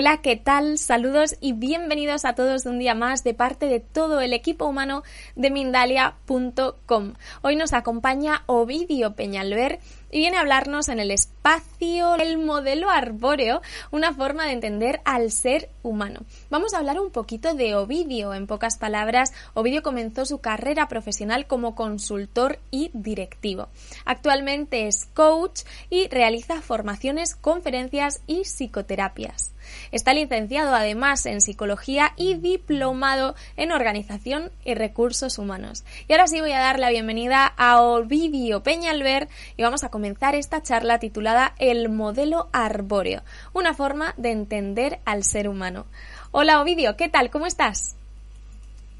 Hola, ¿qué tal? Saludos y bienvenidos a todos de un día más de parte de todo el equipo humano de Mindalia.com. Hoy nos acompaña Ovidio Peñalver y viene a hablarnos en el espacio el modelo arbóreo, una forma de entender al ser humano. Vamos a hablar un poquito de Ovidio. En pocas palabras, Ovidio comenzó su carrera profesional como consultor y directivo. Actualmente es coach y realiza formaciones, conferencias y psicoterapias. Está licenciado además en psicología y diplomado en organización y recursos humanos. Y ahora sí voy a dar la bienvenida a Ovidio Peñalver y vamos a comenzar esta charla titulada El modelo arbóreo, una forma de entender al ser humano. Hola Ovidio, ¿qué tal? ¿Cómo estás?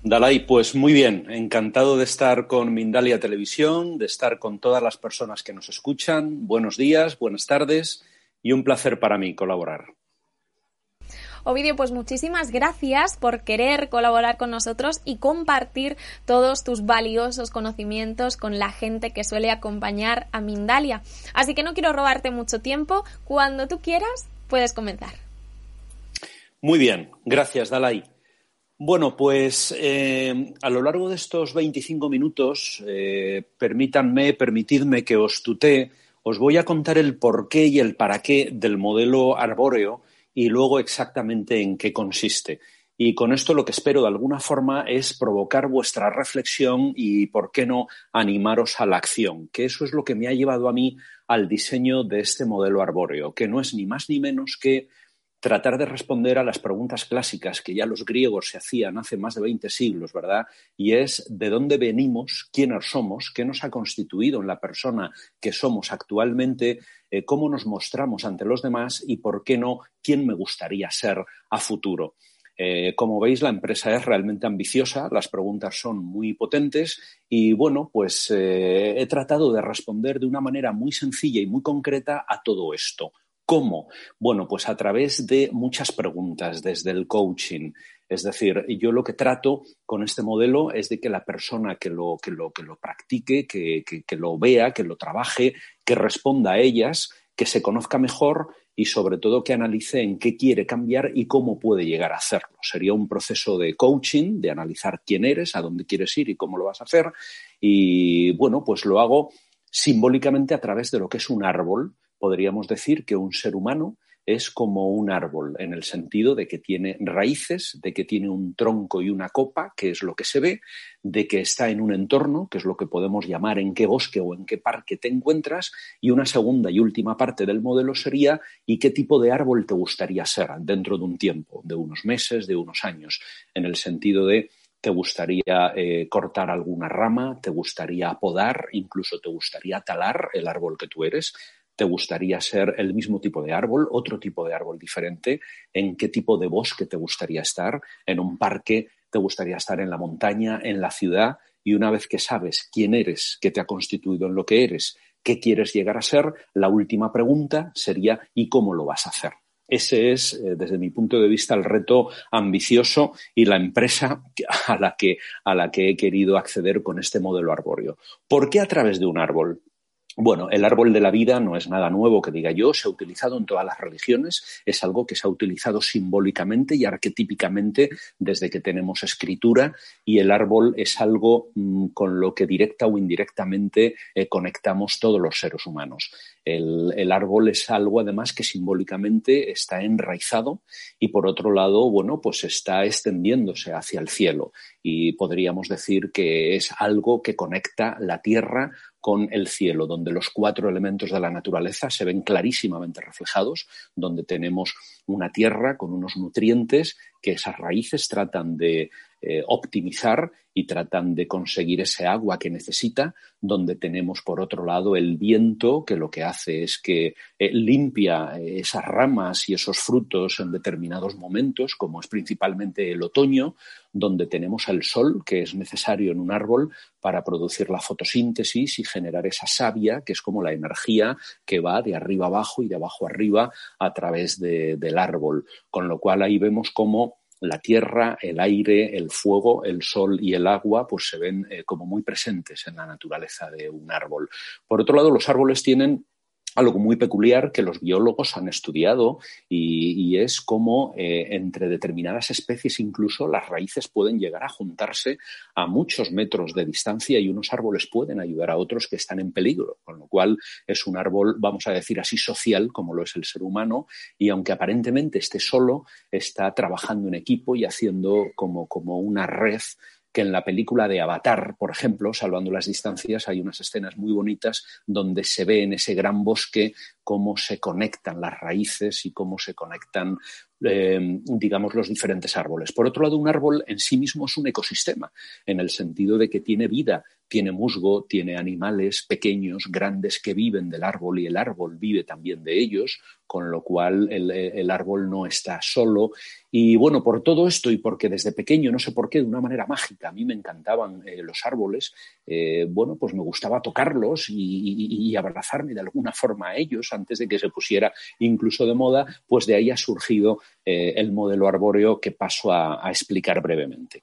Dalai, pues muy bien, encantado de estar con Mindalia Televisión, de estar con todas las personas que nos escuchan. Buenos días, buenas tardes y un placer para mí colaborar. Ovidio, pues muchísimas gracias por querer colaborar con nosotros y compartir todos tus valiosos conocimientos con la gente que suele acompañar a Mindalia. Así que no quiero robarte mucho tiempo. Cuando tú quieras, puedes comenzar. Muy bien, gracias, Dalai. Bueno, pues eh, a lo largo de estos 25 minutos, eh, permítanme, permitidme que os tutee, os voy a contar el porqué y el para qué del modelo arbóreo y luego exactamente en qué consiste. Y con esto lo que espero de alguna forma es provocar vuestra reflexión y, ¿por qué no, animaros a la acción? Que eso es lo que me ha llevado a mí al diseño de este modelo arbóreo, que no es ni más ni menos que tratar de responder a las preguntas clásicas que ya los griegos se hacían hace más de 20 siglos, ¿verdad? Y es de dónde venimos, quiénes somos, qué nos ha constituido en la persona que somos actualmente, eh, cómo nos mostramos ante los demás y, por qué no, quién me gustaría ser a futuro. Eh, como veis, la empresa es realmente ambiciosa, las preguntas son muy potentes y, bueno, pues eh, he tratado de responder de una manera muy sencilla y muy concreta a todo esto. ¿Cómo? Bueno, pues a través de muchas preguntas, desde el coaching. Es decir, yo lo que trato con este modelo es de que la persona que lo, que lo, que lo practique, que, que lo vea, que lo trabaje, que responda a ellas, que se conozca mejor y sobre todo que analice en qué quiere cambiar y cómo puede llegar a hacerlo. Sería un proceso de coaching, de analizar quién eres, a dónde quieres ir y cómo lo vas a hacer. Y bueno, pues lo hago simbólicamente a través de lo que es un árbol podríamos decir que un ser humano es como un árbol, en el sentido de que tiene raíces, de que tiene un tronco y una copa, que es lo que se ve, de que está en un entorno, que es lo que podemos llamar en qué bosque o en qué parque te encuentras, y una segunda y última parte del modelo sería y qué tipo de árbol te gustaría ser dentro de un tiempo, de unos meses, de unos años, en el sentido de te gustaría eh, cortar alguna rama, te gustaría podar, incluso te gustaría talar el árbol que tú eres, te gustaría ser el mismo tipo de árbol, otro tipo de árbol diferente, en qué tipo de bosque te gustaría estar, en un parque, te gustaría estar en la montaña, en la ciudad, y una vez que sabes quién eres, qué te ha constituido en lo que eres, qué quieres llegar a ser, la última pregunta sería ¿y cómo lo vas a hacer? Ese es, eh, desde mi punto de vista, el reto ambicioso y la empresa a la, que, a la que he querido acceder con este modelo arbóreo. ¿Por qué a través de un árbol? Bueno, el árbol de la vida no es nada nuevo que diga yo, se ha utilizado en todas las religiones, es algo que se ha utilizado simbólicamente y arquetípicamente desde que tenemos escritura y el árbol es algo mm, con lo que directa o indirectamente eh, conectamos todos los seres humanos. El, el, árbol es algo además que simbólicamente está enraizado y por otro lado, bueno, pues está extendiéndose hacia el cielo y podríamos decir que es algo que conecta la tierra con el cielo, donde los cuatro elementos de la naturaleza se ven clarísimamente reflejados, donde tenemos una tierra con unos nutrientes que esas raíces tratan de eh, optimizar y tratan de conseguir ese agua que necesita, donde tenemos por otro lado el viento que lo que hace es que eh, limpia eh, esas ramas y esos frutos en determinados momentos, como es principalmente el otoño, donde tenemos el sol que es necesario en un árbol para producir la fotosíntesis y generar esa savia, que es como la energía que va de arriba abajo y de abajo arriba a través del árbol. Con lo cual ahí vemos cómo la tierra, el aire, el fuego, el sol y el agua, pues se ven eh, como muy presentes en la naturaleza de un árbol. Por otro lado, los árboles tienen algo muy peculiar que los biólogos han estudiado y, es cómo eh, entre determinadas especies incluso las raíces pueden llegar a juntarse a muchos metros de distancia y unos árboles pueden ayudar a otros que están en peligro, con lo cual es un árbol, vamos a decir así, social como lo es el ser humano y aunque aparentemente esté solo, está trabajando en equipo y haciendo como, como una red que en la película de Avatar, por ejemplo, Salvando las Distancias, hay unas escenas muy bonitas donde se ve en ese gran bosque cómo se conectan las raíces y cómo se conectan, eh, digamos, los diferentes árboles. Por otro lado, un árbol en sí mismo es un ecosistema, en el sentido de que tiene vida, tiene musgo, tiene animales pequeños, grandes que viven del árbol y el árbol vive también de ellos, con lo cual el, árbol no está solo. Y bueno, por todo esto y porque desde pequeño, no sé por qué, de una manera mágica, a mí me encantaban eh, los árboles, eh, bueno, pues me gustaba tocarlos y, abrazarme de alguna forma a ellos antes de que se pusiera incluso de moda, pues de ahí ha surgido eh, el modelo arbóreo que paso a explicar brevemente.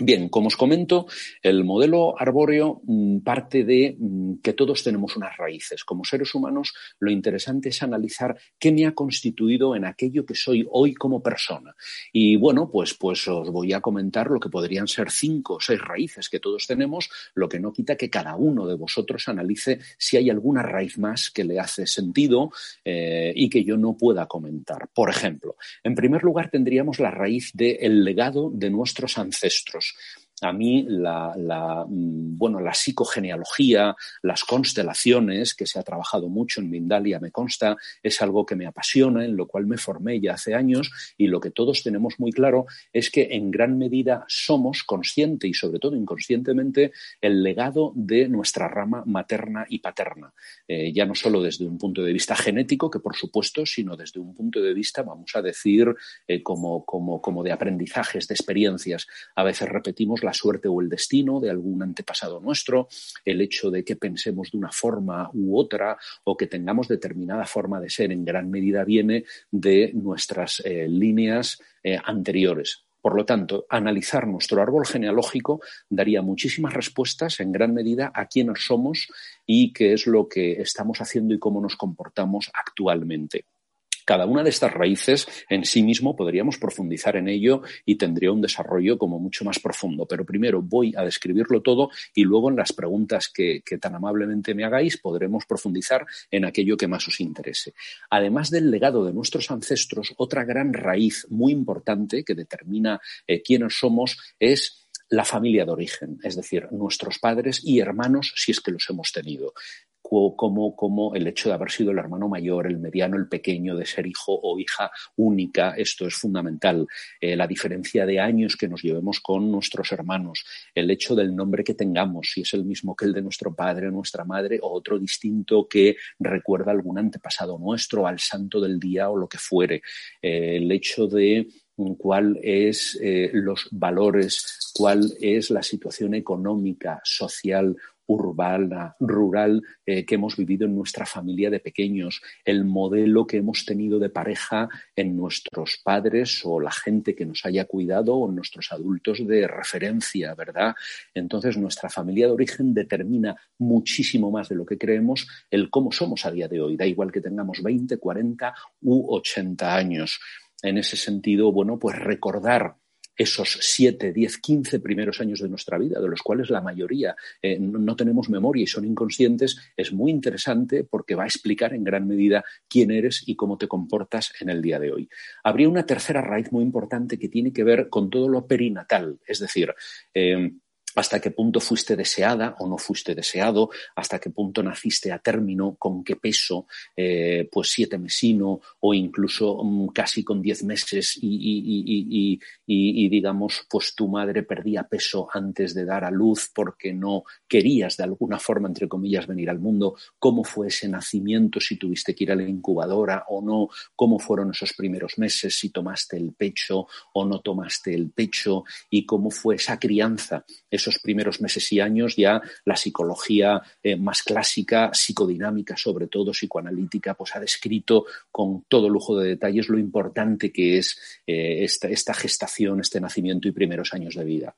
Bien, como os comento, el modelo arbóreo mm, parte de mm, que todos tenemos unas raíces. Como seres humanos, lo interesante es analizar qué me ha constituido en aquello que soy hoy como persona. Y bueno, pues, pues os voy a comentar lo que podrían ser cinco o seis raíces que todos tenemos, lo que no quita que cada uno de vosotros analice si hay alguna raíz más que le hace sentido eh, y que yo no pueda comentar. Por ejemplo, en primer lugar tendríamos la raíz del legado de nuestros ancestros much. A mí la, mm, bueno, la psicogenealogía, las constelaciones, que se ha trabajado mucho en Mindalia, me consta, es algo que me apasiona, en lo cual me formé ya hace años y lo que todos tenemos muy claro es que en gran medida somos consciente y sobre todo inconscientemente el legado de nuestra rama materna y paterna. Eh, ya no solo desde un punto de vista genético, que por supuesto, sino desde un punto de vista, vamos a decir, eh, como, como, como de aprendizajes, de experiencias. A veces repetimos suerte o el destino de algún antepasado nuestro, el hecho de que pensemos de una forma u otra o que tengamos determinada forma de ser en gran medida viene de nuestras eh, líneas eh, anteriores. Por lo tanto, analizar nuestro árbol genealógico daría muchísimas respuestas en gran medida a quiénes somos y qué es lo que estamos haciendo y cómo nos comportamos actualmente. Cada una de estas raíces en sí mismo podríamos profundizar en ello y tendría un desarrollo como mucho más profundo. Pero primero voy a describirlo todo y luego en las preguntas que, tan amablemente me hagáis podremos profundizar en aquello que más os interese. Además del legado de nuestros ancestros, otra gran raíz muy importante que determina eh, quiénes somos es la familia de origen, es decir, nuestros padres y hermanos si es que los hemos tenido como, como el hecho de haber sido el hermano mayor, el mediano, el pequeño, de ser hijo o hija única, esto es fundamental. Eh, la diferencia de años que nos llevemos con nuestros hermanos, el hecho del nombre que tengamos, si es el mismo que el de nuestro padre o nuestra madre, o otro distinto que recuerda algún antepasado nuestro, al santo del día o lo que fuere. Eh, el hecho de cuál es eh, los valores, cuál es la situación económica, social urbana, rural eh, que hemos vivido en nuestra familia de pequeños, el modelo que hemos tenido de pareja en nuestros padres o la gente que nos haya cuidado o nuestros adultos de referencia, ¿verdad? Entonces nuestra familia de origen determina muchísimo más de lo que creemos el cómo somos a día de hoy. Da igual que tengamos 20, 40 u 80 años. En ese sentido, bueno, pues recordar esos siete, diez, quince primeros años de nuestra vida, de los cuales la mayoría eh, no, tenemos memoria y son inconscientes, es muy interesante porque va a explicar en gran medida quién eres y cómo te comportas en el día de hoy. Habría una tercera raíz muy importante que tiene que ver con todo lo perinatal, es decir, eh, hasta qué punto fuiste deseada o no fuiste deseado, hasta qué punto naciste a término, con qué peso, eh, pues siete mesino o incluso mm, casi con diez meses y, y, digamos, pues tu madre perdía peso antes de dar a luz porque no querías de alguna forma, entre comillas, venir al mundo, cómo fue ese nacimiento, si tuviste que ir a la incubadora o no, cómo fueron esos primeros meses, si tomaste el pecho o no tomaste el pecho. Y cómo fue esa crianza esos primeros meses y años ya la psicología eh, más clásica, psicodinámica sobre todo, psicoanalítica, pues ha descrito con todo lujo de detalles lo importante que es eh, esta, gestación, este nacimiento y primeros años de vida.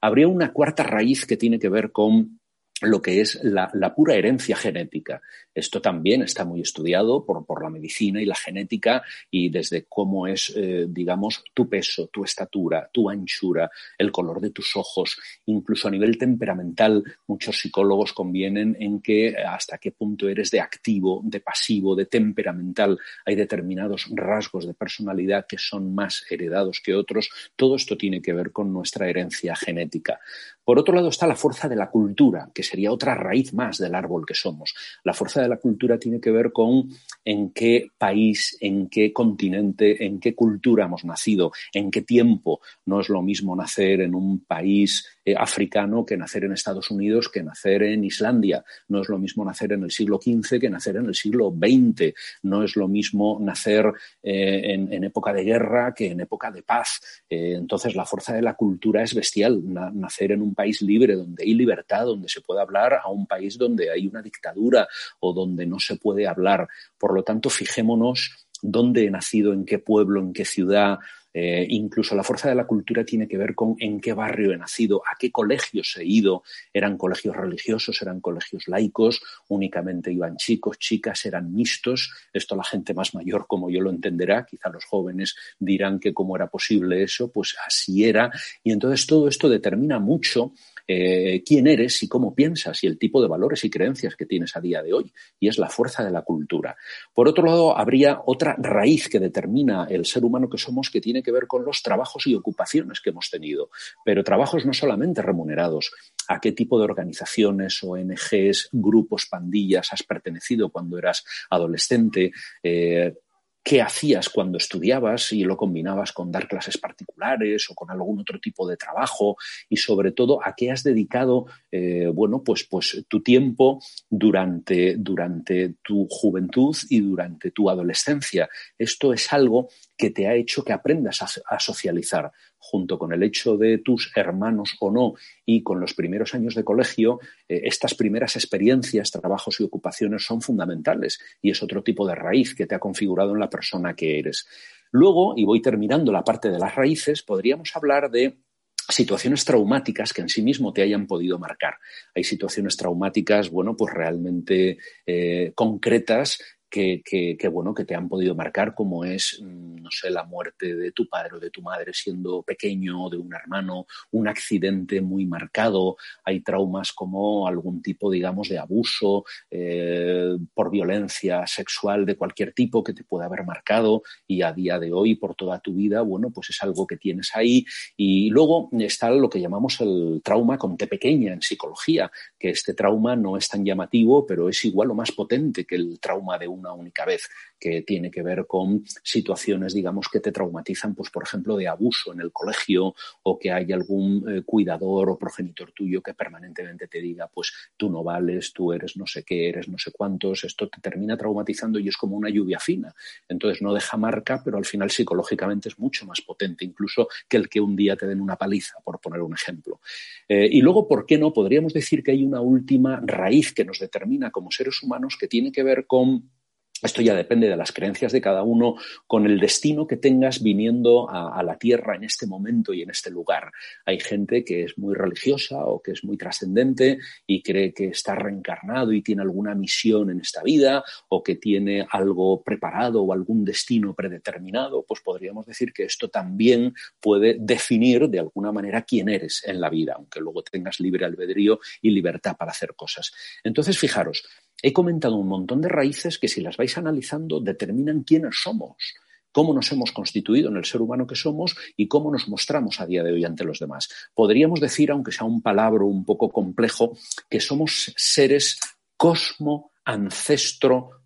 Habría una cuarta raíz que tiene que ver con lo que es la, pura herencia genética. Esto también está muy estudiado por, la medicina y la genética y desde cómo es, eh, digamos, tu peso, tu estatura, tu anchura, el color de tus ojos, incluso a nivel temperamental, muchos psicólogos convienen en que hasta qué punto eres de activo, de pasivo, de temperamental. Hay determinados rasgos de personalidad que son más heredados que otros. Todo esto tiene que ver con nuestra herencia genética. Por otro lado está la fuerza de la cultura, que sería otra raíz más del árbol que somos. La fuerza de la cultura tiene que ver con en qué país, en qué continente, en qué cultura hemos nacido, en qué tiempo. No es lo mismo nacer en un país eh, africano que nacer en Estados Unidos, que nacer en Islandia. No es lo mismo nacer en el siglo XV que nacer en el siglo XX. No es lo mismo nacer eh, en, época de guerra que en época de paz. Eh, entonces la fuerza de la cultura es bestial. nacer en un país libre, donde hay libertad, donde se puede hablar, a un país donde hay una dictadura o donde no se puede hablar. Por lo tanto, fijémonos dónde he nacido, en qué pueblo, en qué ciudad. Eh, incluso la fuerza de la cultura tiene que ver con en qué barrio he nacido, a qué colegios he ido. Eran colegios religiosos, eran colegios laicos, únicamente iban chicos, chicas, eran mixtos. Esto la gente más mayor como yo lo entenderá. Quizá los jóvenes dirán que cómo era posible eso, pues así era. Y entonces todo esto determina mucho eh, quién eres y cómo piensas y el tipo de valores y creencias que tienes a día de hoy. Y es la fuerza de la cultura. Por otro lado, habría otra raíz que determina el ser humano que somos que tiene que ver con los trabajos y ocupaciones que hemos tenido. Pero trabajos no solamente remunerados. ¿A qué tipo de organizaciones, ONGs, grupos, pandillas has pertenecido cuando eras adolescente? Eh, qué hacías cuando estudiabas y lo combinabas con dar clases particulares o con algún otro tipo de trabajo y sobre todo a qué has dedicado eh, bueno pues pues tu tiempo durante durante tu juventud y durante tu adolescencia esto es algo que te ha hecho que aprendas a, socializar, junto con el hecho de tus hermanos o no y con los primeros años de colegio, eh, estas primeras experiencias, trabajos y ocupaciones son fundamentales y es otro tipo de raíz que te ha configurado en la persona que eres. Luego, y voy terminando la parte de las raíces, podríamos hablar de situaciones traumáticas que en sí mismo te hayan podido marcar. Hay situaciones traumáticas, bueno, pues realmente eh, concretas que, bueno, que te han podido marcar, como es, mm, no sé, la muerte de tu padre o de tu madre siendo pequeño, de un hermano, un accidente muy marcado. Hay traumas como algún tipo, digamos, de abuso eh, por violencia sexual de cualquier tipo que te pueda haber marcado y a día de hoy, por toda tu vida, bueno, pues es algo que tienes ahí. Y luego está lo que llamamos el trauma con T pequeña en psicología, que este trauma no es tan llamativo, pero es igual o más potente que el trauma de un una única vez, que tiene que ver con situaciones, digamos, que te traumatizan, pues, por ejemplo, de abuso en el colegio o que hay algún eh, cuidador o progenitor tuyo que permanentemente te diga, pues, tú no vales, tú eres no sé qué, eres no sé cuántos, esto te termina traumatizando y es como una lluvia fina. Entonces no deja marca, pero al final psicológicamente es mucho más potente incluso que el que un día te den una paliza, por poner un ejemplo. Eh, y luego, ¿por qué no? Podríamos decir que hay una última raíz que nos determina como seres humanos que tiene que ver con esto ya depende de las creencias de cada uno, con el destino que tengas viniendo a, la Tierra en este momento y en este lugar. Hay gente que es muy religiosa o que es muy trascendente y cree que está reencarnado y tiene alguna misión en esta vida o que tiene algo preparado o algún destino predeterminado. Pues podríamos decir que esto también puede definir de alguna manera quién eres en la vida, aunque luego tengas libre albedrío y libertad para hacer cosas. Entonces, fijaros, He comentado un montón de raíces que si las vais analizando determinan quiénes somos, cómo nos hemos constituido en el ser humano que somos y cómo nos mostramos a día de hoy ante los demás. Podríamos decir, aunque sea un palabra un poco complejo, que somos seres cosmo, ancestro,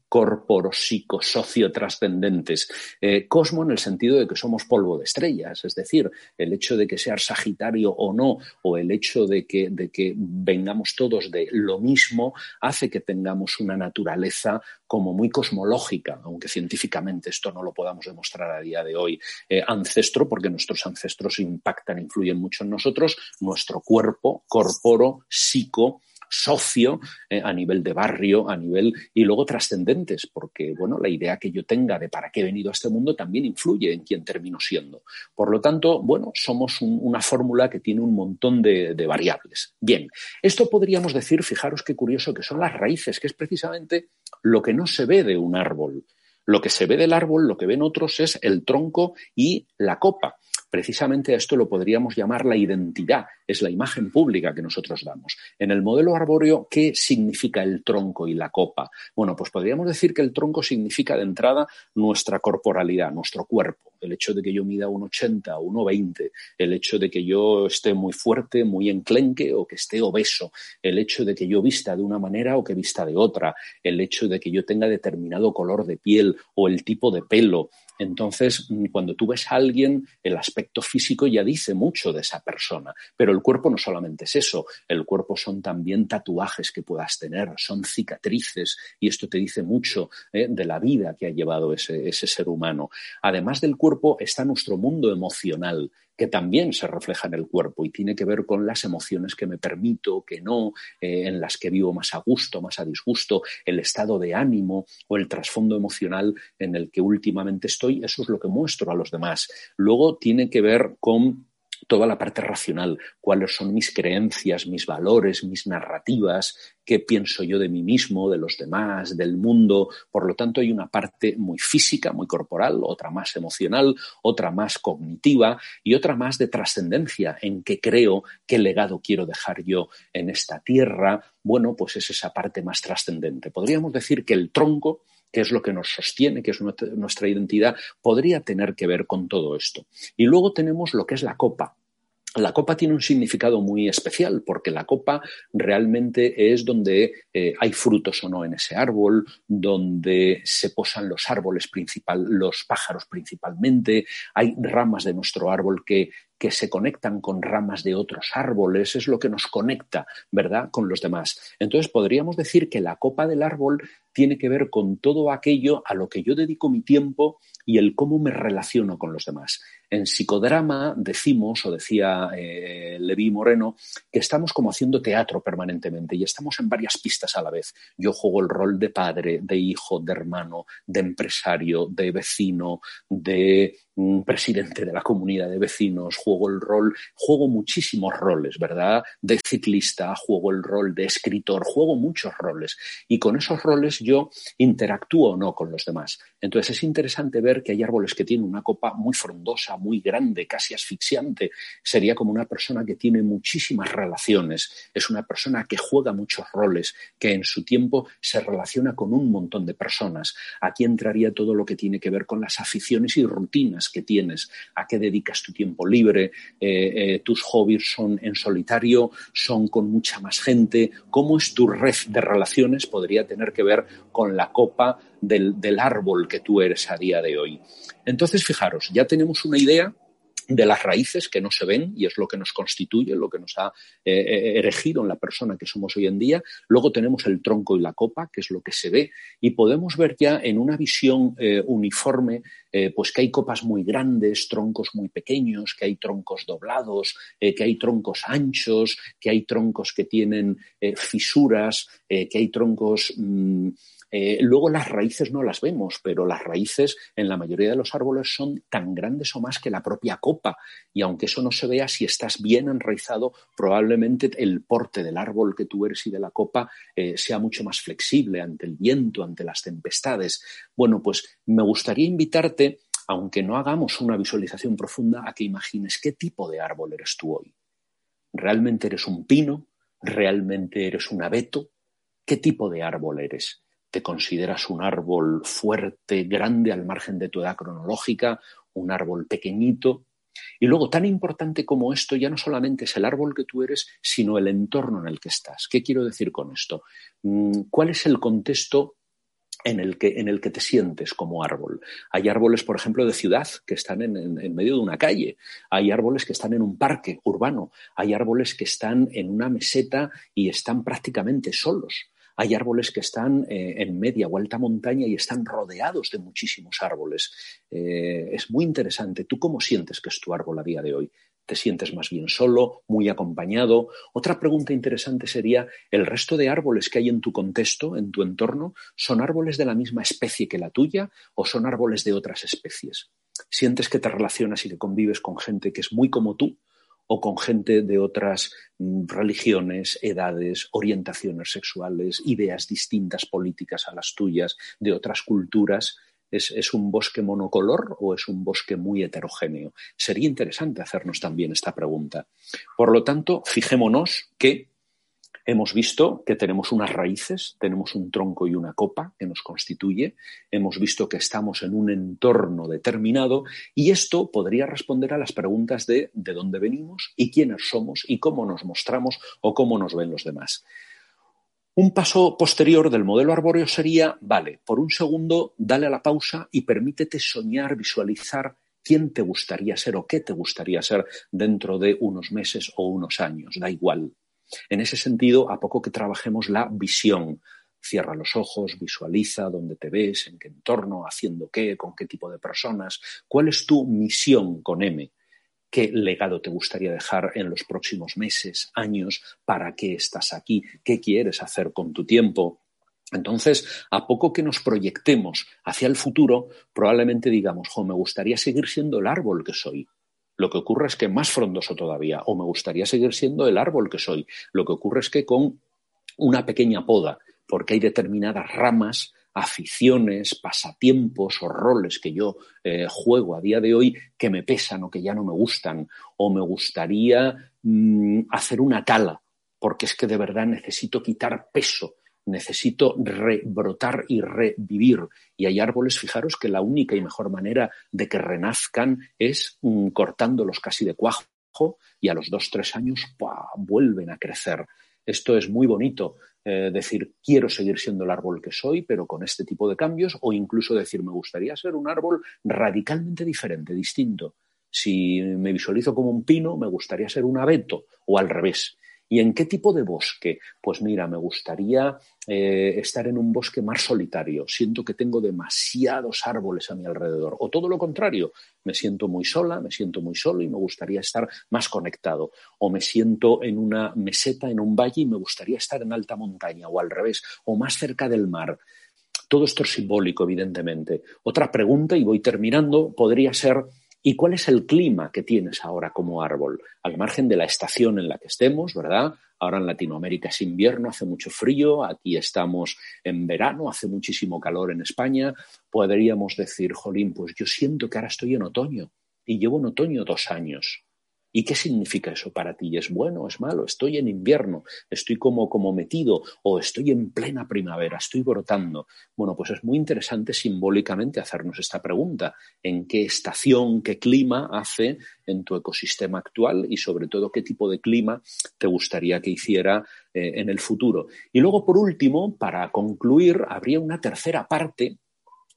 socio trascendentes. Eh, cosmo en el sentido de que somos polvo de estrellas, es decir, el hecho de que seas Sagitario o no, o el hecho de que, de que vengamos todos de lo mismo, hace que tengamos una naturaleza como muy cosmológica, aunque científicamente esto no lo podamos demostrar a día de hoy. Eh, ancestro, porque nuestros ancestros impactan, influyen mucho en nosotros, nuestro cuerpo, corporo, psico, socio, eh, a nivel de barrio, a nivel y luego trascendentes, porque bueno, la idea que yo tenga de para qué he venido a este mundo también influye en quién termino siendo. Por lo tanto, bueno, somos una fórmula que tiene un montón de, de variables. Bien, esto podríamos decir, fijaros qué curioso, que son las raíces, que es precisamente lo que no se ve de un árbol. Lo que se ve del árbol, lo que ven otros es el tronco y la copa. Precisamente esto lo podríamos llamar la identidad, es la imagen pública que nosotros damos. En el modelo arbóreo, ¿qué significa el tronco y la copa? Bueno, pues podríamos decir que el tronco significa de entrada nuestra corporalidad, nuestro cuerpo. El hecho de que yo mida un 80 o 1,20, el hecho de que yo esté muy fuerte, muy enclenque o que esté obeso, el hecho de que yo vista de una manera o que vista de otra, el hecho de que yo tenga determinado color de piel o el tipo de pelo, entonces, mm, cuando tú ves a alguien, el aspecto físico ya dice mucho de esa persona, pero el cuerpo no solamente es eso, el cuerpo son también tatuajes que puedas tener, son cicatrices. Y esto te dice mucho eh, de la vida que ha llevado ese, ese ser humano. Además del cuerpo está nuestro mundo emocional que también se refleja en el cuerpo y tiene que ver con las emociones que me permito, que no, eh, en las que vivo más a gusto, más a disgusto, el estado de ánimo o el trasfondo emocional en el que últimamente estoy, eso es lo que muestro a los demás. Luego tiene que ver con toda la parte racional, cuáles son mis creencias, mis valores, mis narrativas, qué pienso yo de mí mismo, de los demás, del mundo. Por lo tanto, hay una parte muy física, muy corporal, otra más emocional, otra más cognitiva y otra más de trascendencia, en qué creo, qué legado quiero dejar yo en esta tierra. Bueno, pues es esa parte más trascendente. Podríamos decir que el tronco que es lo que nos sostiene, que es nuestra identidad, podría tener que ver con todo esto. Y luego tenemos lo que es la copa. La copa tiene un significado muy especial porque la copa realmente es donde eh, hay frutos o no en ese árbol, donde se posan los árboles principal, los pájaros principalmente, hay ramas de nuestro árbol que que se conectan con ramas de otros árboles, es lo que nos conecta, ¿verdad?, con los demás. Entonces podríamos decir que la copa del árbol tiene que ver con todo aquello a lo que yo dedico mi tiempo y el cómo me relaciono con los demás. En psicodrama decimos, o decía eh, Levi Moreno, que estamos como haciendo teatro permanentemente y estamos en varias pistas a la vez. Yo juego el rol de padre, de hijo, de hermano, de empresario, de vecino, de presidente de la comunidad de vecinos, juego el rol, juego muchísimos roles, ¿verdad? De ciclista, juego el rol de escritor, juego muchos roles y con esos roles yo interactúo o no con los demás. Entonces es interesante ver que hay árboles que tienen una copa muy frondosa, muy grande, casi asfixiante. Sería como una persona que tiene muchísimas relaciones, es una persona que juega muchos roles, que en su tiempo se relaciona con un montón de personas. Aquí entraría todo lo que tiene que ver con las aficiones y rutinas que tienes, a qué dedicas tu tiempo libre, eh, eh, tus hobbies son en solitario, son con mucha más gente, cómo es tu red de relaciones podría tener que ver con la copa del árbol que tú eres a día de hoy. Entonces, fijaros, ya tenemos una idea de las raíces que no se ven y es lo que nos constituye, lo que nos ha eh, eh, erigido en la persona que somos hoy en día. Luego tenemos el tronco y la copa, que es lo que se ve, y podemos ver ya en una visión eh, uniforme, pues que hay copas muy grandes, troncos muy pequeños, que hay troncos doblados, que hay troncos anchos, que hay troncos que tienen fisuras, que hay troncos mm, eh, luego las raíces no las vemos, pero las raíces en la mayoría de los árboles son tan grandes o más que la propia copa. Y aunque eso no se vea, si estás bien enraizado, probablemente el porte del árbol que tú eres y de la copa eh, sea mucho más flexible ante el viento, ante las tempestades. Bueno, pues me gustaría invitarte, aunque no hagamos una visualización profunda, a que imagines qué tipo de árbol eres tú hoy. ¿Realmente eres un pino? ¿Realmente eres un abeto? ¿Qué tipo de árbol eres? Te consideras un árbol fuerte, grande al margen de tu edad cronológica, un árbol pequeñito. Y luego, tan importante como esto, ya no solamente es el árbol que tú eres, sino el entorno en el que estás. ¿Qué quiero decir con esto? Mm, ¿Cuál es el contexto en el, que, en el que te sientes como árbol. Hay árboles, por ejemplo, de ciudad que están en, en, medio de una calle. Hay árboles que están en un parque urbano. Hay árboles que están en una meseta y están prácticamente solos. Hay árboles que están eh, en media o alta montaña y están rodeados de muchísimos árboles. Eh, es muy interesante. ¿Tú cómo sientes que es tu árbol a día de hoy? ¿Te sientes más bien solo, muy acompañado? Otra pregunta interesante sería, ¿el resto de árboles que hay en tu contexto, en tu entorno, son árboles de la misma especie que la tuya o son árboles de otras especies? ¿Sientes que te relacionas y que convives con gente que es muy como tú o con gente de otras mm, religiones, edades, orientaciones sexuales, ideas distintas políticas a las tuyas, de otras culturas? ¿Es, un bosque monocolor o es un bosque muy heterogéneo? Sería interesante hacernos también esta pregunta. Por lo tanto, fijémonos que hemos visto que tenemos unas raíces, tenemos un tronco y una copa que nos constituye, hemos visto que estamos en un entorno determinado y esto podría responder a las preguntas de de dónde venimos y quiénes somos y cómo nos mostramos o cómo nos ven los demás. Un paso posterior del modelo arbóreo sería, vale, por un segundo, dale a la pausa y permítete soñar, visualizar quién te gustaría ser o qué te gustaría ser dentro de unos meses o unos años, da igual. En ese sentido, a poco que trabajemos la visión, cierra los ojos, visualiza dónde te ves, en qué entorno, haciendo qué, con qué tipo de personas, cuál es tu misión con M, qué legado te gustaría dejar en los próximos meses, años, para qué estás aquí, qué quieres hacer con tu tiempo. Entonces, a poco que nos proyectemos hacia el futuro, probablemente digamos, jo, me gustaría seguir siendo el árbol que soy. Lo que ocurre es que más frondoso todavía, o me gustaría seguir siendo el árbol que soy. Lo que ocurre es que con una pequeña poda, porque hay determinadas ramas aficiones, pasatiempos o roles que yo eh, juego a día de hoy que me pesan o que ya no me gustan, o me gustaría mm, hacer una tala, porque es que de verdad necesito quitar peso, necesito rebrotar y revivir. Y hay árboles, fijaros que la única y mejor manera de que renazcan es mm, cortándolos casi de cuajo y a los dos, tres años vuelven a crecer. Esto es muy bonito. Eh, decir, quiero seguir siendo el árbol que soy, pero con este tipo de cambios, o incluso decir, me gustaría ser un árbol radicalmente diferente, distinto. Si me visualizo como un pino, me gustaría ser un abeto, o al revés. ¿Y en qué tipo de bosque? Pues mira, me gustaría eh, estar en un bosque más solitario. Siento que tengo demasiados árboles a mi alrededor. O todo lo contrario, me siento muy sola, me siento muy solo y me gustaría estar más conectado. O me siento en una meseta, en un valle y me gustaría estar en alta montaña. O al revés, o más cerca del mar. Todo esto es simbólico, evidentemente. Otra pregunta, y voy terminando, podría ser ¿Y cuál es el clima que tienes ahora como árbol? Al margen de la estación en la que estemos, ¿verdad? Ahora en Latinoamérica es invierno, hace mucho frío, aquí estamos en verano, hace muchísimo calor en España. Podríamos decir, Jolín, pues yo siento que ahora estoy en otoño y llevo en otoño dos años. ¿Y qué significa eso para ti? ¿Es bueno o es malo? ¿Estoy en invierno? ¿Estoy como, como metido? ¿O estoy en plena primavera? ¿Estoy brotando? Bueno, pues es muy interesante simbólicamente hacernos esta pregunta. ¿En qué estación, qué clima hace en tu ecosistema actual y sobre todo qué tipo de clima te gustaría que hiciera eh, en el futuro? Y luego, por último, para concluir, habría una tercera parte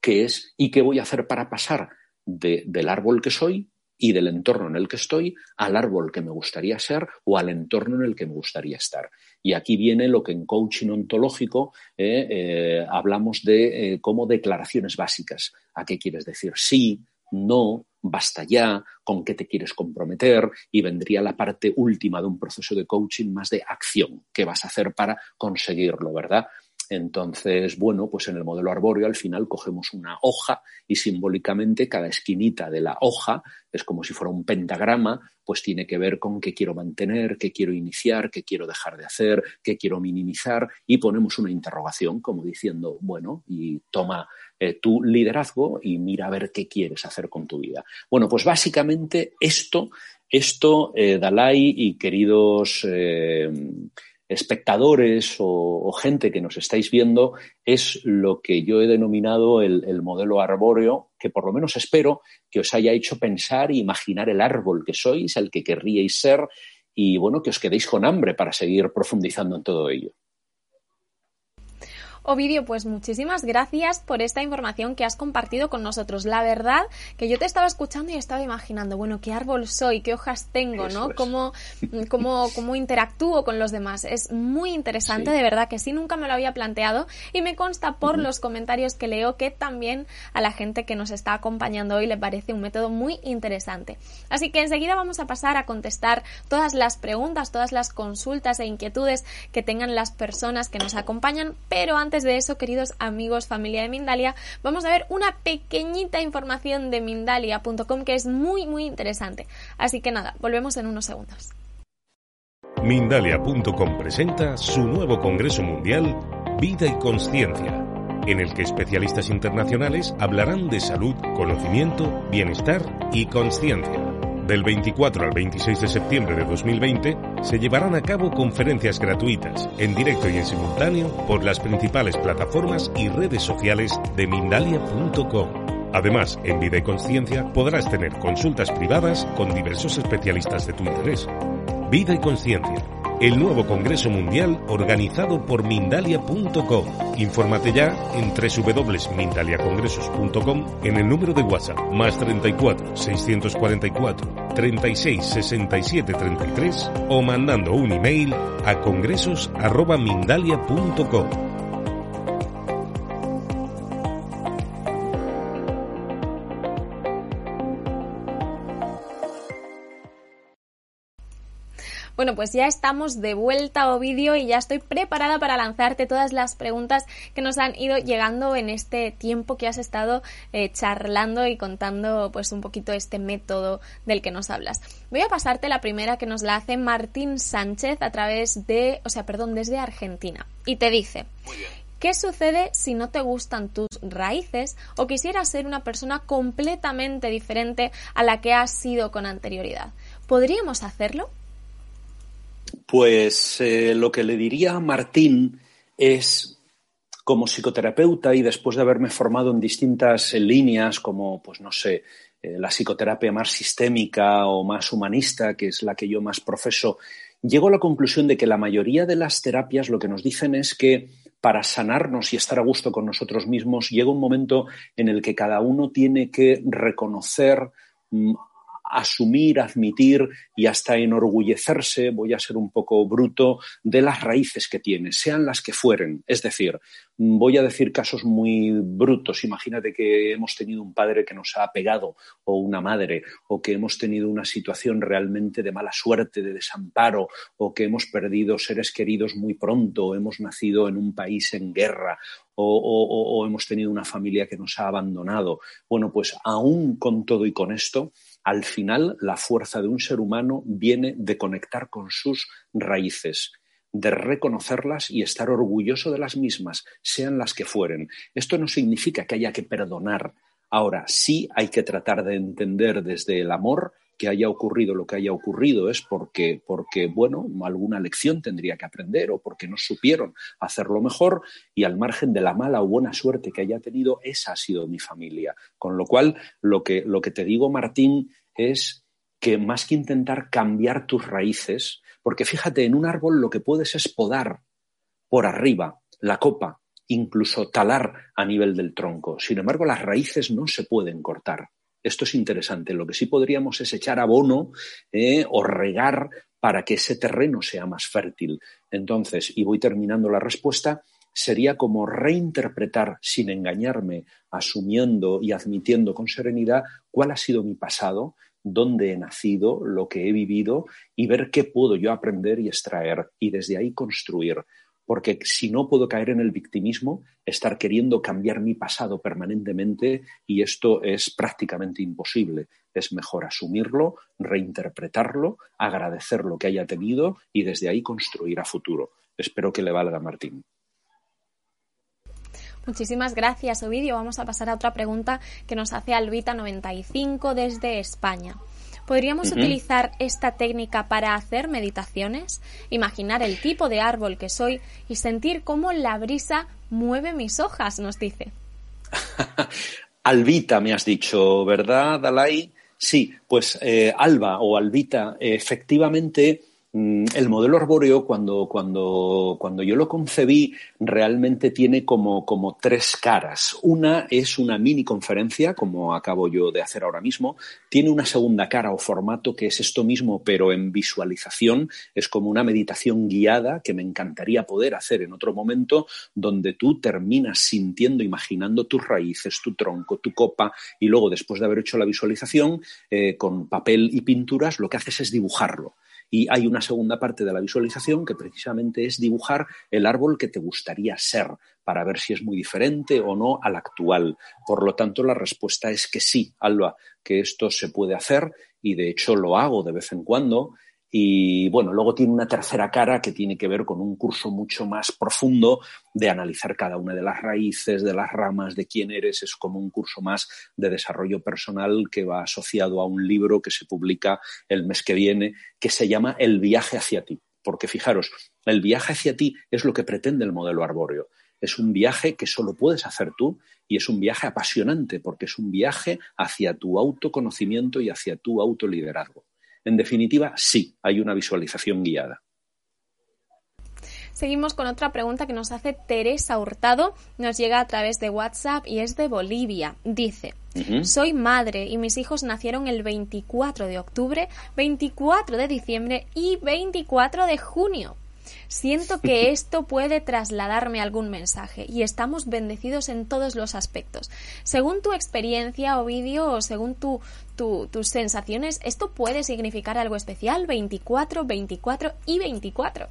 que es ¿y qué voy a hacer para pasar del árbol que soy y del entorno en el que estoy al árbol que me gustaría ser o al entorno en el que me gustaría estar. Y aquí viene lo que en coaching ontológico eh, eh, hablamos de eh, como declaraciones básicas. ¿A qué quieres decir sí, no, basta ya, con qué te quieres comprometer y vendría la parte última de un proceso de coaching más de acción, qué vas a hacer para conseguirlo, ¿verdad? Entonces, bueno, pues en el modelo arbóreo al final cogemos una hoja y simbólicamente cada esquinita de la hoja es como si fuera un pentagrama, pues tiene que ver con qué quiero mantener, qué quiero iniciar, qué quiero dejar de hacer, qué quiero minimizar y ponemos una interrogación como diciendo, bueno, y toma eh, tu liderazgo y mira a ver qué quieres hacer con tu vida. Bueno, pues básicamente esto, esto, eh, Dalai y queridos... Eh, espectadores o, gente que nos estáis viendo es lo que yo he denominado el, modelo arbóreo, que por lo menos espero que os haya hecho pensar e imaginar el árbol que sois, el que querríais ser y bueno, que os quedéis con hambre para seguir profundizando en todo ello. Ovidio, pues muchísimas gracias por esta información que has compartido con nosotros. La verdad que yo te estaba escuchando y estaba imaginando, bueno, qué árbol soy, qué hojas tengo, ¿no? Cómo, cómo, cómo, interactúo con los demás. Es muy interesante, de verdad que sí, nunca me lo había planteado y me consta por los comentarios que leo que también a la gente que nos está acompañando hoy le parece un método muy interesante. Así que enseguida vamos a pasar a contestar todas las preguntas, todas las consultas e inquietudes que tengan las personas que nos acompañan, pero antes antes de eso, queridos amigos, familia de Mindalia, vamos a ver una pequeñita información de Mindalia.com que es muy, muy interesante. Así que nada, volvemos en unos segundos. Mindalia.com presenta su nuevo Congreso Mundial Vida y Conciencia, en el que especialistas internacionales hablarán de salud, conocimiento, bienestar y conciencia del 24 al 26 de septiembre de 2020 se llevarán a cabo conferencias gratuitas, en directo y en simultáneo, por las principales plataformas y redes sociales de Mindalia.com. Además, en Vida y Conciencia podrás tener consultas privadas con diversos especialistas de tu interés. Vida y Conciencia el nuevo Congreso Mundial organizado por Mindalia.com. Infórmate ya en www.mindaliacongresos.com en el número de WhatsApp más 34 644 36 67 33 o mandando un email a congresos.mindalia.com. Bueno, pues ya estamos de vuelta, vídeo y ya estoy preparada para lanzarte todas las preguntas que nos han ido llegando en este tiempo que has estado eh, charlando y contando pues un poquito este método del que nos hablas. Voy a pasarte la primera que nos la hace Martín Sánchez a través de, o sea, perdón, desde Argentina. Y te dice, ¿Qué sucede si no te gustan tus raíces o quisieras ser una persona completamente diferente a la que has sido con anterioridad? ¿Podríamos hacerlo? Pues eh, lo que le diría a Martín es, como psicoterapeuta y después de haberme formado en distintas líneas, como, pues no sé, eh, la psicoterapia más sistémica o más humanista, que es la que yo más profeso, llego a la conclusión de que la mayoría de las terapias lo que nos dicen es que para sanarnos y estar a gusto con nosotros mismos llega un momento en el que cada uno tiene que reconocer mm, asumir, admitir y hasta enorgullecerse, voy a ser un poco bruto, de las raíces que tiene, sean las que fueren. Es decir, voy a decir casos muy brutos. Imagínate que hemos tenido un padre que nos ha pegado o una madre, o que hemos tenido una situación realmente de mala suerte, de desamparo, o que hemos perdido seres queridos muy pronto, o hemos nacido en un país en guerra, o, o hemos tenido una familia que nos ha abandonado. Bueno, pues aún con todo y con esto, al final, la fuerza de un ser humano viene de conectar con sus raíces, de reconocerlas y estar orgulloso de las mismas, sean las que fueren. Esto no significa que haya que perdonar. Ahora, sí hay que tratar de entender desde el amor que haya ocurrido lo que haya ocurrido es porque, porque, bueno, alguna lección tendría que aprender o porque no supieron hacerlo mejor y al margen de la mala o buena suerte que haya tenido, esa ha sido mi familia. Con lo cual, lo que, lo que te digo, Martín, es que más que intentar cambiar tus raíces, porque fíjate, en un árbol lo que puedes es podar por arriba la copa, incluso talar a nivel del tronco. Sin embargo, las raíces no se pueden cortar. Esto es interesante. Lo que sí podríamos es echar abono eh, o regar para que ese terreno sea más fértil. Entonces, y voy terminando la respuesta, sería como reinterpretar sin engañarme, asumiendo y admitiendo con serenidad cuál ha sido mi pasado, dónde he nacido, lo que he vivido y ver qué puedo yo aprender y extraer y desde ahí construir porque si no puedo caer en el victimismo, estar queriendo cambiar mi pasado permanentemente y esto es prácticamente imposible. Es mejor asumirlo, reinterpretarlo, agradecer lo que haya tenido y desde ahí construir a futuro. Espero que le valga, Martín. Muchísimas gracias, Ovidio. Vamos a pasar a otra pregunta que nos hace Albita95 desde España. ¿Podríamos utilizar esta técnica para hacer meditaciones? Imaginar el tipo de árbol que soy y sentir cómo la brisa mueve mis hojas, nos dice. Albita, me has dicho, ¿verdad, Dalai? Sí, pues eh, Alba o Albita, efectivamente el modelo arbóreo, cuando, cuando, cuando yo lo concebí, realmente tiene como, como, tres caras. Una es una mini conferencia, como acabo yo de hacer ahora mismo. Tiene una segunda cara o formato que es esto mismo, pero en visualización. Es como una meditación guiada que me encantaría poder hacer en otro momento, donde tú terminas sintiendo, imaginando tus raíces, tu tronco, tu copa, y luego, después de haber hecho la visualización, eh, con papel y pinturas, lo que haces es dibujarlo. Y hay una segunda parte de la visualización que precisamente es dibujar el árbol que te gustaría ser para ver si es muy diferente o no al actual. Por lo tanto, la respuesta es que sí, Alba, que esto se puede hacer y de hecho lo hago de vez en cuando y bueno, luego tiene una tercera cara que tiene que ver con un curso mucho más profundo de analizar cada una de las raíces, de las ramas, de quién eres. Es como un curso más de desarrollo personal que va asociado a un libro que se publica el mes que viene, que se llama El viaje hacia ti. Porque fijaros, el viaje hacia ti es lo que pretende el modelo arbóreo. Es un viaje que solo puedes hacer tú y es un viaje apasionante porque es un viaje hacia tu autoconocimiento y hacia tu autoliderazgo. En definitiva, sí, hay una visualización guiada. Seguimos con otra pregunta que nos hace Teresa Hurtado. Nos llega a través de WhatsApp y es de Bolivia. Dice, soy madre y mis hijos nacieron el 24 de octubre, 24 de diciembre y 24 de junio. Siento que esto puede trasladarme algún mensaje y estamos bendecidos en todos los aspectos. Según tu experiencia, Ovidio, o según tu, tus sensaciones, ¿esto puede significar algo especial? 24, 24 y 24.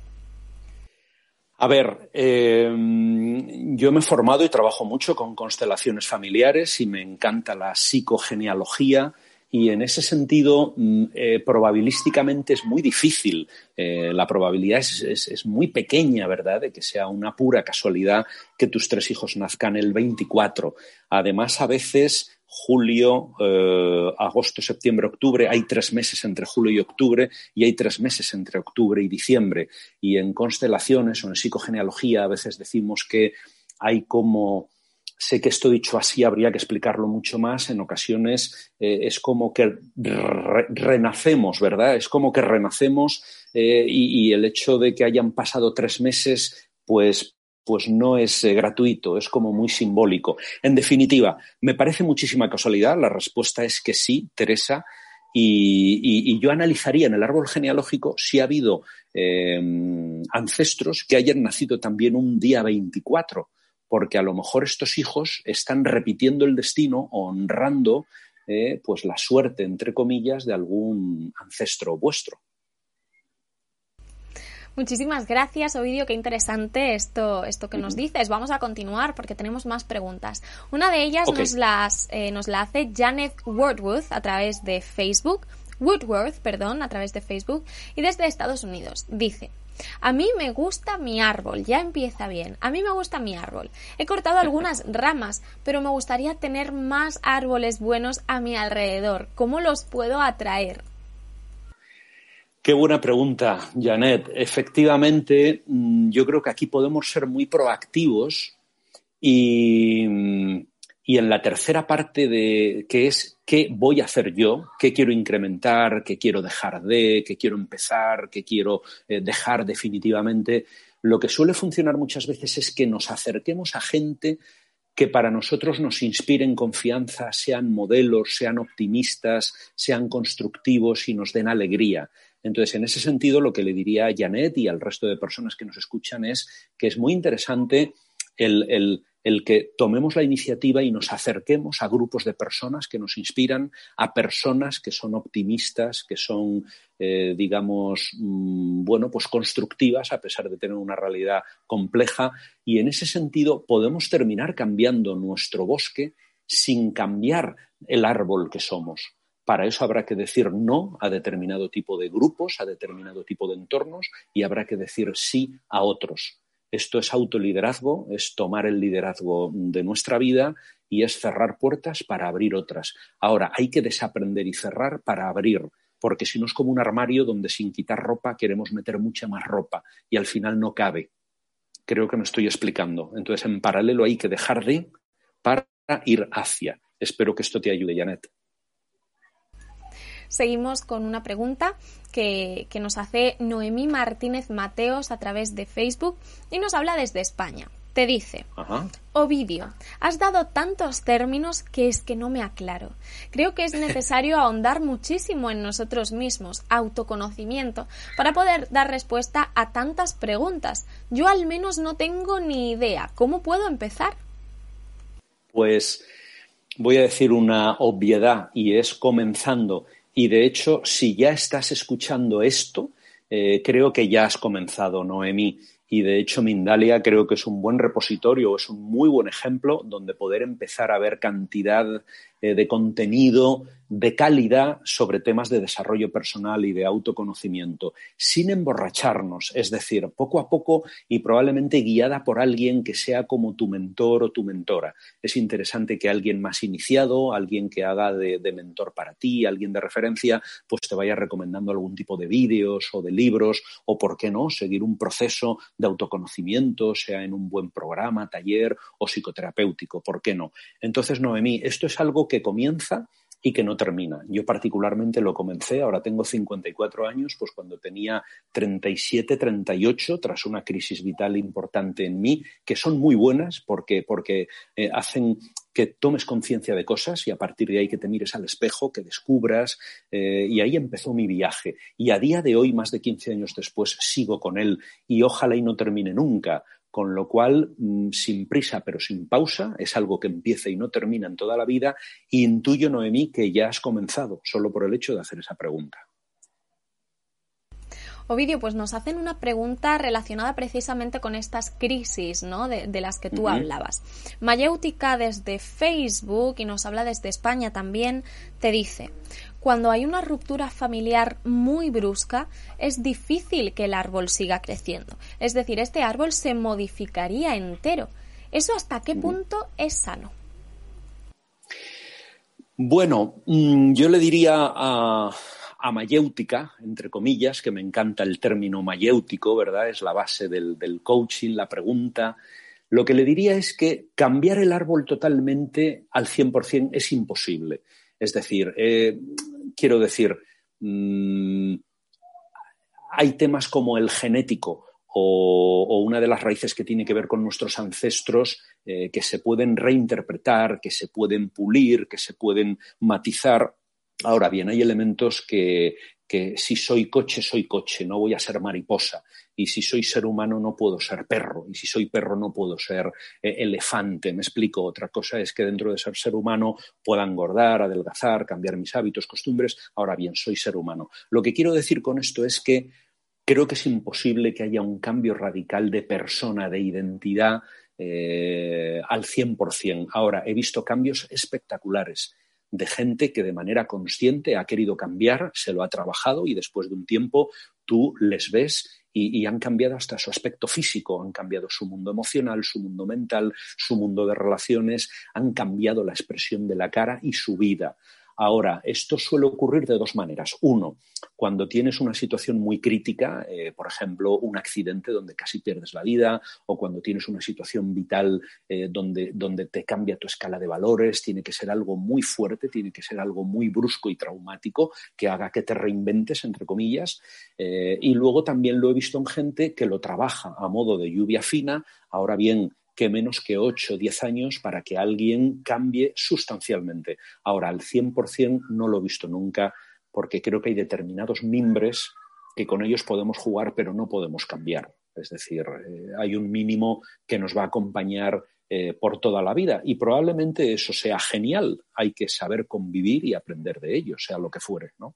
A ver, eh, yo me he formado y trabajo mucho con constelaciones familiares y me encanta la psicogenealogía y en ese sentido, mm, eh, probabilísticamente es muy difícil. Eh, la probabilidad es, muy pequeña, ¿verdad?, de que sea una pura casualidad que tus tres hijos nazcan el 24. Además, a veces julio, eh, agosto, septiembre, octubre, hay tres meses entre julio y octubre y hay tres meses entre octubre y diciembre. Y en constelaciones o en psicogenealogía a veces decimos que hay como Sé que esto dicho así habría que explicarlo mucho más. En ocasiones eh, es como que renacemos, ¿verdad? Es como que renacemos eh, y, el hecho de que hayan pasado tres meses, pues, pues no es eh, gratuito, es como muy simbólico. En definitiva, me parece muchísima casualidad. La respuesta es que sí, Teresa. Y, yo analizaría en el árbol genealógico si ha habido ancestros que hayan nacido también un día 24 porque a lo mejor estos hijos están repitiendo el destino honrando eh, pues la suerte, entre comillas, de algún ancestro vuestro. Muchísimas gracias, Ovidio. Qué interesante esto, esto que nos dices. Vamos a continuar porque tenemos más preguntas. Una de ellas nos, las, eh, nos la hace Janet Wordworth a través de Facebook. Woodworth, perdón, a través de Facebook y desde Estados Unidos. Dice, a mí me gusta mi árbol, ya empieza bien. A mí me gusta mi árbol. He cortado algunas ramas, pero me gustaría tener más árboles buenos a mi alrededor. ¿Cómo los puedo atraer? Qué buena pregunta, Janet. Efectivamente, mm, yo creo que aquí podemos ser muy proactivos y mm, y en la tercera parte de que es qué voy a hacer yo, qué quiero incrementar, qué quiero dejar de, qué quiero empezar, qué quiero eh, dejar definitivamente, lo que suele funcionar muchas veces es que nos acerquemos a gente que para nosotros nos inspiren confianza, sean modelos, sean optimistas, sean constructivos y nos den alegría. Entonces, en ese sentido, lo que le diría a Janet y al resto de personas que nos escuchan es que es muy interesante el el que tomemos la iniciativa y nos acerquemos a grupos de personas que nos inspiran, a personas que son optimistas, que son, eh, digamos, mm, bueno, pues constructivas a pesar de tener una realidad compleja. Y en ese sentido podemos terminar cambiando nuestro bosque sin cambiar el árbol que somos. Para eso habrá que decir no a determinado tipo de grupos, a determinado tipo de entornos y habrá que decir sí a otros. Esto es autoliderazgo, es tomar el liderazgo de nuestra vida y es cerrar puertas para abrir otras. Ahora, hay que desaprender y cerrar para abrir, porque si no es como un armario donde sin quitar ropa queremos meter mucha más ropa y al final no cabe. Creo que me estoy explicando. Entonces, en paralelo hay que dejar de para ir hacia. Espero que esto te ayude, Janet. Seguimos con una pregunta que, que nos hace Noemí Martínez Mateos a través de Facebook y nos habla desde España. Te dice, Ovidio, has dado tantos términos que es que no me aclaro. Creo que es necesario ahondar muchísimo en nosotros mismos, autoconocimiento, para poder dar respuesta a tantas preguntas. Yo al menos no tengo ni idea. ¿Cómo puedo empezar? Pues voy a decir una obviedad y es comenzando. Y de hecho, si ya estás escuchando esto, eh, creo que ya has comenzado, Noemí. Y de hecho Mindalia creo que es un buen repositorio, es un muy buen ejemplo donde poder empezar a ver cantidad eh, de contenido de calidad sobre temas de desarrollo personal y de autoconocimiento, sin emborracharnos, es decir, poco a poco y probablemente guiada por alguien que sea como tu mentor o tu mentora. Es interesante que alguien más iniciado, alguien que haga de, de mentor para ti, alguien de referencia, pues te vaya recomendando algún tipo de vídeos o de libros o, por qué no, seguir un proceso de autoconocimiento, sea en un buen programa, taller o psicoterapéutico, ¿por qué no? Entonces, Noemí, esto es algo que comienza y que no termina. Yo particularmente lo comencé, ahora tengo 54 años, pues cuando tenía 37, 38, tras una crisis vital importante en mí, que son muy buenas porque, porque eh, hacen que tomes conciencia de cosas y a partir de ahí que te mires al espejo, que descubras. Eh, y ahí empezó mi viaje. Y a día de hoy, más de 15 años después, sigo con él y ojalá y no termine nunca, con lo cual, mm, sin prisa pero sin pausa, es algo que empieza y no termina en toda la vida, y intuyo, Noemí, que ya has comenzado, solo por el hecho de hacer esa pregunta. Ovidio, pues nos hacen una pregunta relacionada precisamente con estas crisis ¿no? de, las que tú hablabas. Mayéutica desde Facebook y nos habla desde España también, te dice, cuando hay una ruptura familiar muy brusca, es difícil que el árbol siga creciendo. Es decir, este árbol se modificaría entero. ¿Eso hasta qué punto es sano? Bueno, mm, yo le diría a, a mayéutica, entre comillas, que me encanta el término mayéutico, ¿verdad? Es la base del, coaching, la pregunta. Lo que le diría es que cambiar el árbol totalmente al 100% es imposible. Es decir, eh, quiero decir, mm, hay temas como el genético o, una de las raíces que tiene que ver con nuestros ancestros eh, que se pueden reinterpretar, que se pueden pulir, que se pueden matizar. Ahora bien, hay elementos que, si soy coche, soy coche, no voy a ser mariposa. Y si soy ser humano, no puedo ser perro. Y si soy perro, no puedo ser eh, elefante. Me explico. Otra cosa es que dentro de ser ser humano pueda engordar, adelgazar, cambiar mis hábitos, costumbres. Ahora bien, soy ser humano. Lo que quiero decir con esto es que creo que es imposible que haya un cambio radical de persona, de identidad eh, al 100%. Ahora, he visto cambios espectaculares de gente que de manera consciente ha querido cambiar, se lo ha trabajado y después de un tiempo tú les ves y, han cambiado hasta su aspecto físico, han cambiado su mundo emocional, su mundo mental, su mundo de relaciones, han cambiado la expresión de la cara y su vida. Ahora, esto suele ocurrir de dos maneras. Uno, cuando tienes una situación muy crítica, eh, por ejemplo, un accidente donde casi pierdes la vida, o cuando tienes una situación vital eh, donde, donde te cambia tu escala de valores, tiene que ser algo muy fuerte, tiene que ser algo muy brusco y traumático que haga que te reinventes, entre comillas. Eh, y luego también lo he visto en gente que lo trabaja a modo de lluvia fina. Ahora bien, que menos que 8 o 10 años para que alguien cambie sustancialmente. Ahora, al 100% no lo he visto nunca porque creo que hay determinados mimbres que con ellos podemos jugar pero no podemos cambiar. Es decir, eh, hay un mínimo que nos va a acompañar eh, por toda la vida y probablemente eso sea genial. Hay que saber convivir y aprender de ello, sea lo que fuere, ¿no?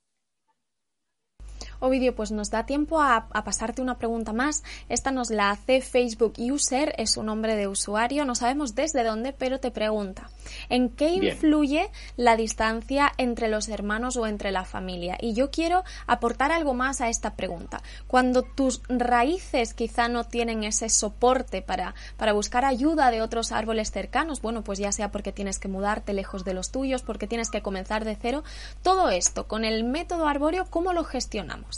Ovidio, pues nos da tiempo a, pasarte una pregunta más. Esta nos la hace Facebook User, es su nombre de usuario, no sabemos desde dónde, pero te pregunta, ¿en qué influye la distancia entre los hermanos o entre la familia? Y yo quiero aportar algo más a esta pregunta. Cuando tus raíces quizá no tienen ese soporte para, para buscar ayuda de otros árboles cercanos, bueno, pues ya sea porque tienes que mudarte lejos de los tuyos, porque tienes que comenzar de cero, todo esto con el método arbóreo, ¿cómo lo gestionamos?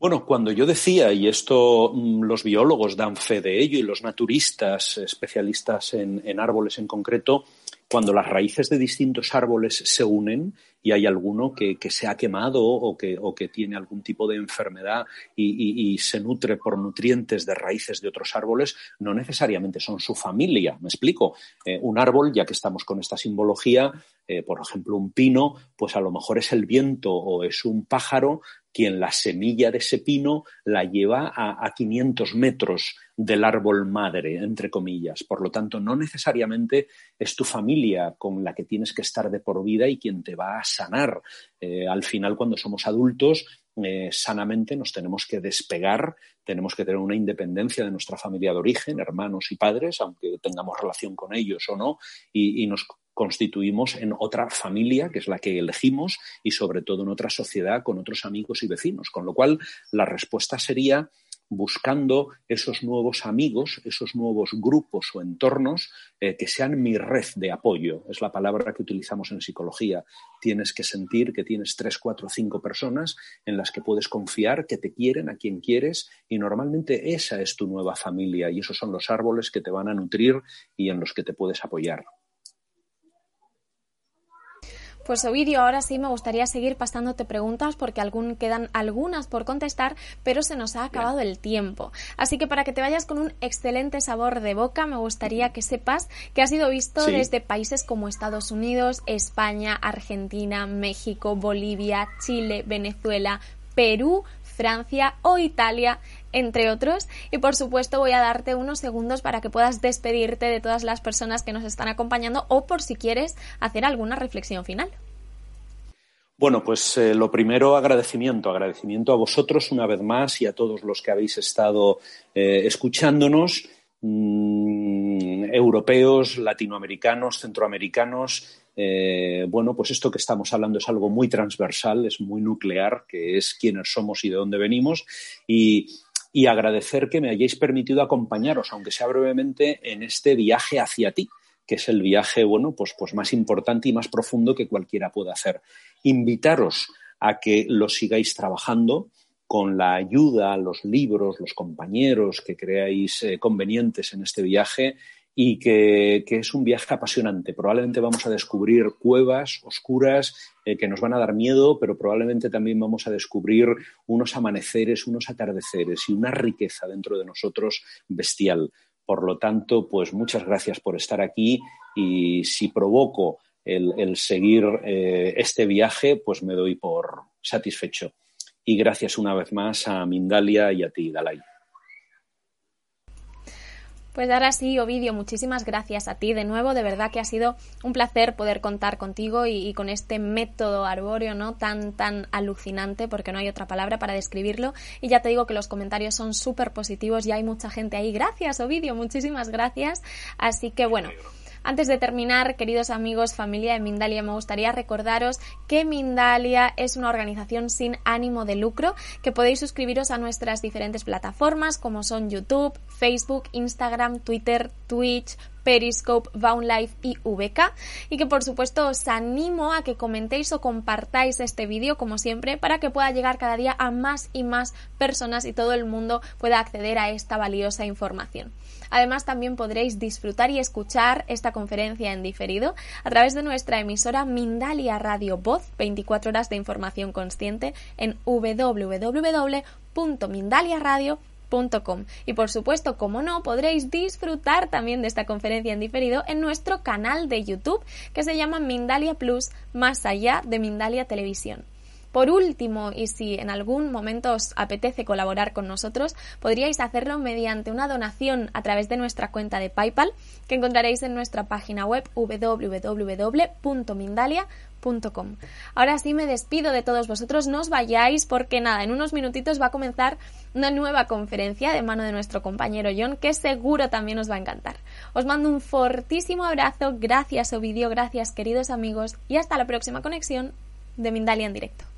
Bueno, cuando yo decía, y esto mm, los biólogos dan fe de ello y los naturistas, especialistas en, árboles en concreto, cuando las raíces de distintos árboles se unen y hay alguno que, se ha quemado o que, tiene algún tipo de enfermedad y, se nutre por nutrientes de raíces de otros árboles, no necesariamente son su familia. Me explico. Eh, un árbol, ya que estamos con esta simbología, eh, por ejemplo, un pino, pues a lo mejor es el viento o es un pájaro quien la semilla de ese pino la lleva a, a 500 metros del árbol madre, entre comillas. Por lo tanto, no necesariamente es tu familia con la que tienes que estar de por vida y quien te va a sanar. Eh, al final, cuando somos adultos, eh, sanamente nos tenemos que despegar, tenemos que tener una independencia de nuestra familia de origen, hermanos y padres, aunque tengamos relación con ellos o no, y nos constituimos en otra familia, que es la que elegimos, y sobre todo en otra sociedad con otros amigos y vecinos. Con lo cual, la respuesta sería buscando esos nuevos amigos, esos nuevos grupos o entornos eh, que sean mi red de apoyo. Es la palabra que utilizamos en psicología. Tienes que sentir que tienes tres, cuatro, cinco personas en las que puedes confiar, que te quieren, a quien quieres, y normalmente esa es tu nueva familia y esos son los árboles que te van a nutrir y en los que te puedes apoyar. Pues Ovidio, ahora sí me gustaría seguir pasándote preguntas porque quedan algunas por contestar, pero se nos ha acabado el tiempo. Así que para que te vayas con un excelente sabor de boca, me gustaría que sepas que ha sido visto desde países como Estados Unidos, España, Argentina, México, Bolivia, Chile, Venezuela, Perú, Francia o Italia entre otros. Y por supuesto voy a darte unos segundos para que puedas despedirte de todas las personas que nos están acompañando o por si quieres hacer alguna reflexión final. Bueno, pues eh, lo primero, agradecimiento, agradecimiento a vosotros una vez más y a todos los que habéis estado eh, escuchándonos, mm, europeos, latinoamericanos, centroamericanos. Eh, bueno, pues esto que estamos hablando es algo muy transversal, es muy nuclear, que es quiénes somos y de dónde venimos. Y, y agradecer que me hayáis permitido acompañaros, aunque sea brevemente, en este viaje hacia ti, que es el viaje, bueno, pues, pues más importante y más profundo que cualquiera pueda hacer. Invitaros a que lo sigáis trabajando con la ayuda, los libros, los compañeros que creáis eh, convenientes en este viaje y que, es un viaje apasionante. Probablemente vamos a descubrir cuevas oscuras eh, que nos van a dar miedo, pero probablemente también vamos a descubrir unos amaneceres, unos atardeceres y una riqueza dentro de nosotros bestial. Por lo tanto, pues muchas gracias por estar aquí y si provoco el, seguir eh, este viaje, pues me doy por satisfecho. Y gracias una vez más a Mindalia y a ti, Dalai. Pues ahora sí, Ovidio, muchísimas gracias a ti de nuevo. De verdad que ha sido un placer poder contar contigo y, con este método arbóreo, ¿no? Tan, tan alucinante, porque no hay otra palabra para describirlo. Y ya te digo que los comentarios son súper positivos y hay mucha gente ahí. Gracias, Ovidio, muchísimas gracias. Así que bueno. Antes de terminar, queridos amigos, familia de Mindalia, me gustaría recordaros que Mindalia es una organización sin ánimo de lucro, que podéis suscribiros a nuestras diferentes plataformas como son YouTube, Facebook, Instagram, Twitter, Twitch, Periscope, Life y VK y que por supuesto os animo a que comentéis o compartáis este vídeo como siempre para que pueda llegar cada día a más y más personas y todo el mundo pueda acceder a esta valiosa información. Además, también podréis disfrutar y escuchar esta conferencia en diferido a través de nuestra emisora Mindalia Radio Voz, 24 horas de información consciente en www.mindaliaradio.com. Y por supuesto, como no, podréis disfrutar también de esta conferencia en diferido en nuestro canal de YouTube que se llama Mindalia Plus, más allá de Mindalia Televisión. Por último, y si en algún momento os apetece colaborar con nosotros, podríais hacerlo mediante una donación a través de nuestra cuenta de PayPal que encontraréis en nuestra página web www.mindalia.com. Ahora sí me despido de todos vosotros, no os vayáis porque nada, en unos minutitos va a comenzar una nueva conferencia de mano de nuestro compañero John que seguro también os va a encantar. Os mando un fortísimo abrazo, gracias Ovidio, gracias queridos amigos y hasta la próxima conexión de Mindalia en directo.